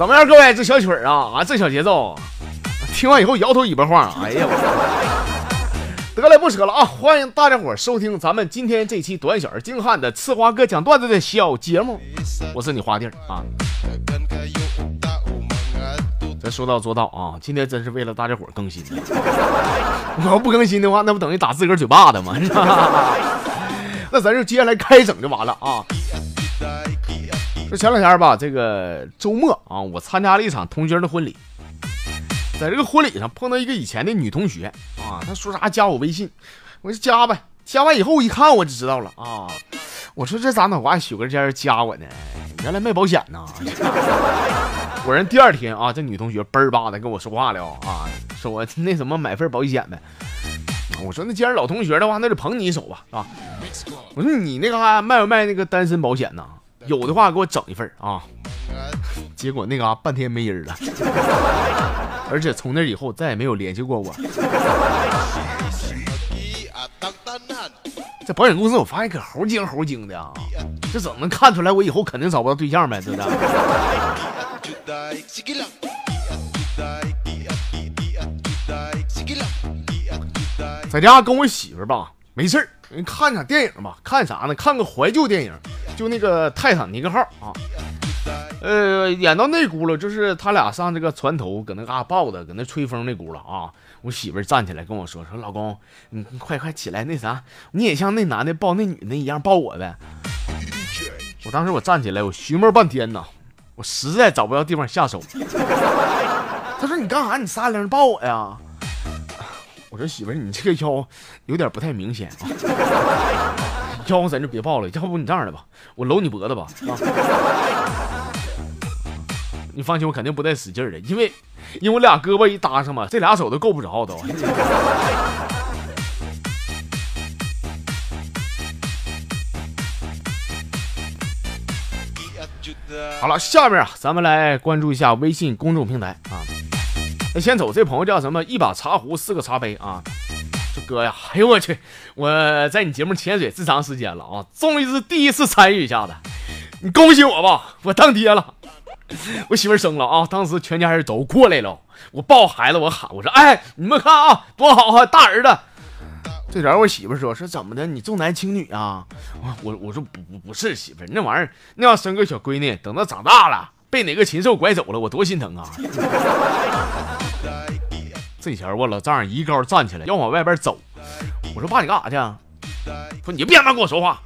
怎么样，各位？这小曲儿啊啊，这小节奏，听完以后摇头尾巴晃。哎呀，我得了，不扯了啊！欢迎大家伙收听咱们今天这期短小而精悍的刺花哥讲段子的小节目，我是你花弟儿啊。咱说到做到啊！今天真是为了大家伙更新的。我要不更新的话，那不等于打自个儿嘴巴子吗？那咱就接下来开整就完了啊！说前两天吧，这个周末啊，我参加了一场同学的婚礼，在这个婚礼上碰到一个以前的女同学啊，她说啥加我微信，我就加呗。加完以后一看我就知道了啊，我说这咋脑瓜许个尖加我呢？原来卖保险呢。果然第二天啊，这女同学嘣儿吧的跟我说话了啊，说我那什么买份保险呗。我说那既然老同学的话，那就捧你一手吧，啊。我说你那嘎卖不卖那个单身保险呢？有的话给我整一份啊！结果那嘎半天没音了，而且从那以后再也没有联系过我。这保险公司我发现可猴精猴精的啊！这怎么能看出来我以后肯定找不到对象呗？对不对？在家跟我媳妇吧，没事儿。你看场电影吧，看啥呢？看个怀旧电影，就那个《泰坦尼克号》啊。呃，演到那轱辘，就是他俩上这个船头，搁那嘎抱着，搁那吹风那轱辘啊。我媳妇站起来跟我说：“说老公，你快快起来，那啥，你也像那男的抱那女的一样抱我呗。”我当时我站起来，我寻摸半天呐，我实在找不到地方下手。他说：“你干啥？你撒铃抱我呀？”我说媳妇，你这个腰有点不太明显啊，腰咱就别抱了，要不你这样的吧，我搂你脖子吧啊！你放心，我肯定不带使劲的，因为因为我俩胳膊一搭上嘛，这俩手都够不着都。好了，下面啊，咱们来关注一下微信公众平台啊。那先走，这朋友叫什么？一把茶壶，四个茶杯啊！这哥呀，哎呦我去！我在你节目潜水这长时间了啊，终于是第一次参与一下子，你恭喜我吧，我当爹了，我媳妇生了啊！当时全家人都过来了，我抱孩子，我喊我说：“哎，你们看啊，多好啊，大儿子！”这前我媳妇说：“说怎么的？你重男轻女啊？”我我我说：“不不不是媳妇，那玩意儿那要生个小闺女，等她长大了。”被哪个禽兽拐走了，我多心疼啊！这前我老丈人一高站起来要往外边走，我说爸你干啥去？啊说你别他妈跟我说话，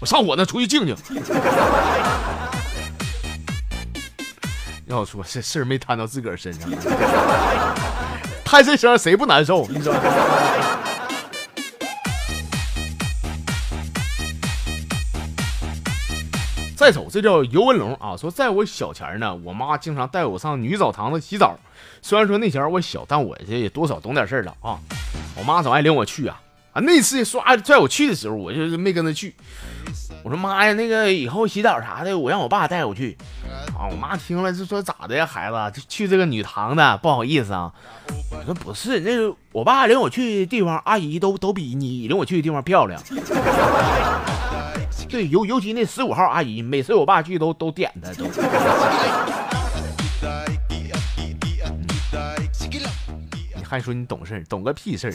我上我那出去静静。要说这事儿没摊到自个儿身上，摊这声谁不难受？你说。再走，这叫尤文龙啊！说在我小前呢，我妈经常带我上女澡堂子洗澡。虽然说那前我小，但我这也多少懂点事儿了啊。我妈总爱领我去啊。啊，那次刷拽我去的时候，我就是没跟她去。我说妈呀，那个以后洗澡啥的，我让我爸带我去。啊，我妈听了就说咋的呀，孩子，去这个女堂的不好意思啊。我说不是，那个我爸领我去的地方，阿姨都都比你领我去的地方漂亮。对，尤尤其那十五号阿姨，每次我爸去都都点她都。你还说你懂事懂个屁事儿！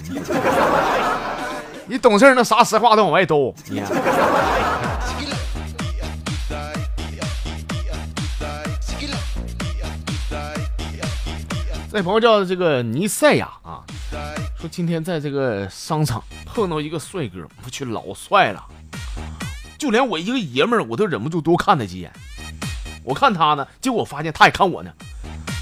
你懂事那啥实话都往外兜。你。这朋友叫这个尼赛亚啊，说今天在这个商场碰到一个帅哥，我去老帅了。就连我一个爷们儿，我都忍不住多看他几眼。我看他呢，结果我发现他也看我呢。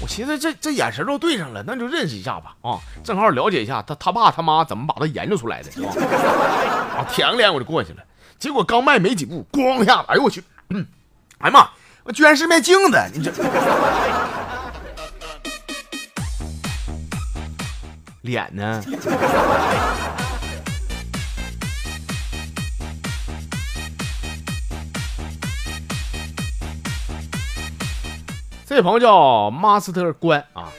我寻思这这眼神都对上了，那就认识一下吧。啊，正好了解一下他他爸他妈怎么把他研究出来的，是吧？啊，舔个脸我就过去了。结果刚迈没几步，咣一下，哎呦我去！嗯，哎呀妈，我居然是面镜子！你这脸呢？这朋友叫 Master 关啊，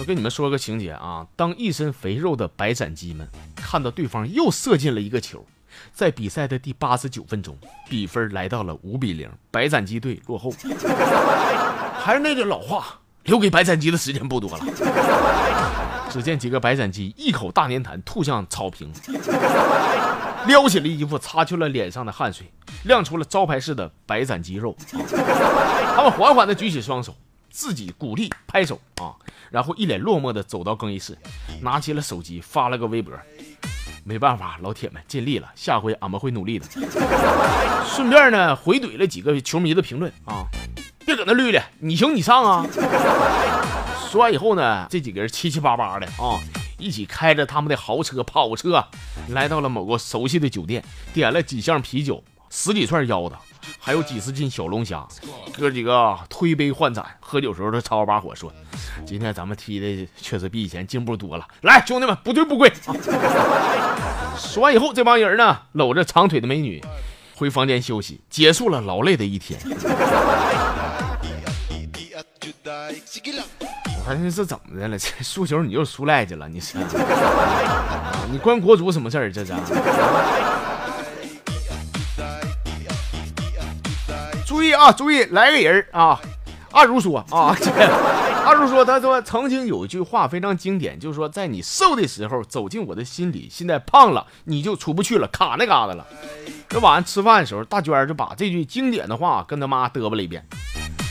我跟你们说个情节啊，当一身肥肉的白斩鸡们看到对方又射进了一个球，在比赛的第八十九分钟，比分来到了五比零，白斩鸡队落后。还是那句老话，留给白斩鸡的时间不多了。只见几个白斩鸡一口大粘痰吐向草坪，撩起了衣服，擦去了脸上的汗水，亮出了招牌式的白斩鸡肉。他们缓缓地举起双手，自己鼓励拍手啊，然后一脸落寞地走到更衣室，拿起了手机发了个微博。没办法，老铁们尽力了，下回俺们会努力的。顺便呢，回怼了几个球迷的评论啊，别搁那绿了，你行你上啊。说完以后呢，这几个人七七八八的啊，一起开着他们的豪车跑车，来到了某个熟悉的酒店，点了几箱啤酒，十几串腰子，还有几十斤小龙虾。哥几个推杯换盏，喝酒时候都吵吵把火，说今天咱们踢的确实比以前进步多了。来，兄弟们，不醉不归。说完以后，这帮人呢，搂着长腿的美女，回房间休息，结束了劳累的一天。我说这怎么的了？这输球你又输赖去了？你是？你关国足什么事儿？这是？注意啊！注意，来个人啊！阿如说啊，阿如说，他说曾经有一句话非常经典，就是说，在你瘦的时候走进我的心里，现在胖了你就出不去了，卡那嘎达了。这晚上吃饭的时候，大娟就把这句经典的话跟他妈嘚啵了一遍。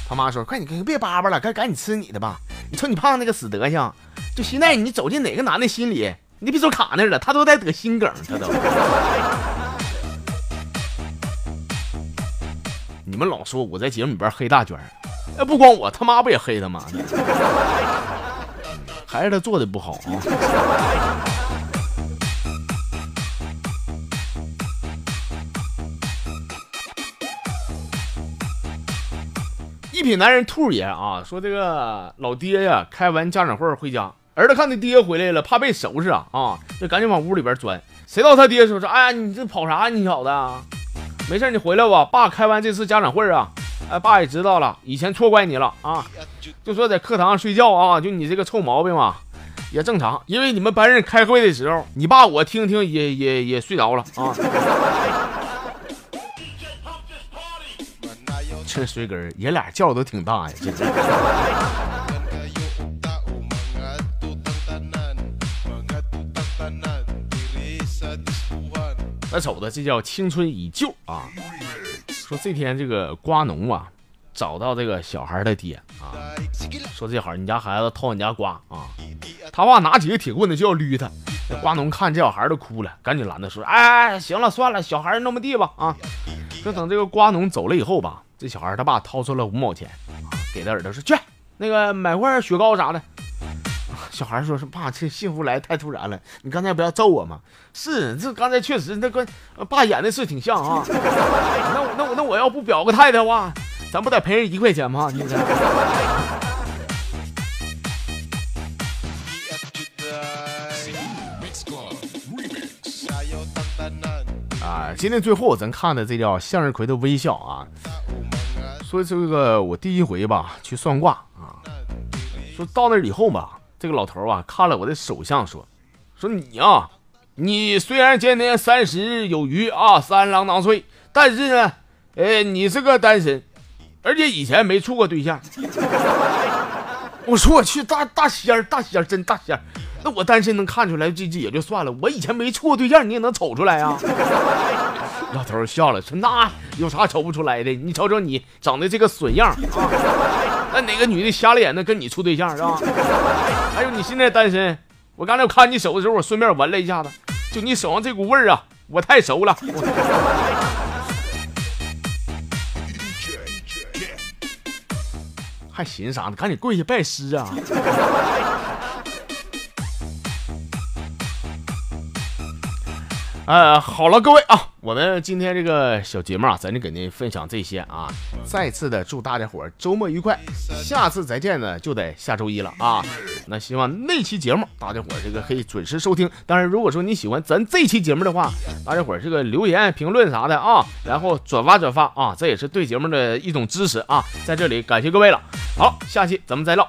他妈说：“快你别叭叭了，赶赶紧吃你的吧。你瞅你胖那个死德行，就现在你走进哪个男的心里，你别说卡那了，他都在得心梗，他都。你们老说我在节目里边黑大娟，哎，不光我，他妈不也黑他妈的？还是他做的不好啊。”一品男人兔爷啊，说这个老爹呀，开完家长会回家，儿子看他爹回来了，怕被收拾啊啊，就赶紧往屋里边钻。谁到他爹说说，哎呀，你这跑啥？你小子，没事，你回来吧。爸开完这次家长会啊，哎，爸也知道了，以前错怪你了啊。就说在课堂上睡觉啊，就你这个臭毛病嘛，也正常，因为你们班人开会的时候，你爸我听听也也也睡着了啊。这水根爷俩叫都挺大呀，这这。那瞅着这叫青春已旧啊！说这天这个瓜农啊，找到这个小孩的爹啊，说这孩你家孩子偷你家瓜啊，他爸拿起个铁棍子就要捋他。瓜农看这小孩都哭了，赶紧拦他说：“哎，行了，算了，小孩那么地吧啊。”就等这个瓜农走了以后吧。这小孩他爸掏出了五毛钱，给他儿子说：“去那个买块雪糕啥的。”小孩说：“是爸，这幸福来太突然了，你刚才不要揍我吗？”是，这刚才确实那个爸演的是挺像啊。那我那我那我要不表个态的话，咱不得赔人一块钱吗？你这。啊，今天最后咱看的这叫向日葵的微笑啊。说这个我第一回吧去算卦啊，说到那以后吧，这个老头啊看了我的手相，说说你啊，你虽然今年三十有余啊，三郎当岁，但是呢，哎，你是个单身，而且以前没处过对象。我说我去大大仙儿，大仙儿真大仙儿，那我单身能看出来，这这也就算了，我以前没处过对象，你也能瞅出来啊？老头笑了，说：“那有啥瞅不出来的？你瞅瞅你长得这个损样！那哪个女的瞎了眼的跟你处对象是吧？还有你现在单身，我刚才我看你手的时候，我顺便闻了一下子，就你手上这股味儿啊，我太熟了。还寻思啥呢？赶紧跪下拜师啊！”呃，好了，各位啊，我们今天这个小节目啊，咱就给您分享这些啊。再次的祝大家伙周末愉快，下次再见呢，就得下周一了啊。那希望那期节目大家伙这个可以准时收听。当然，如果说你喜欢咱这期节目的话，大家伙这个留言评论啥的啊，然后转发转发啊，这也是对节目的一种支持啊。在这里感谢各位了。好，下期咱们再唠。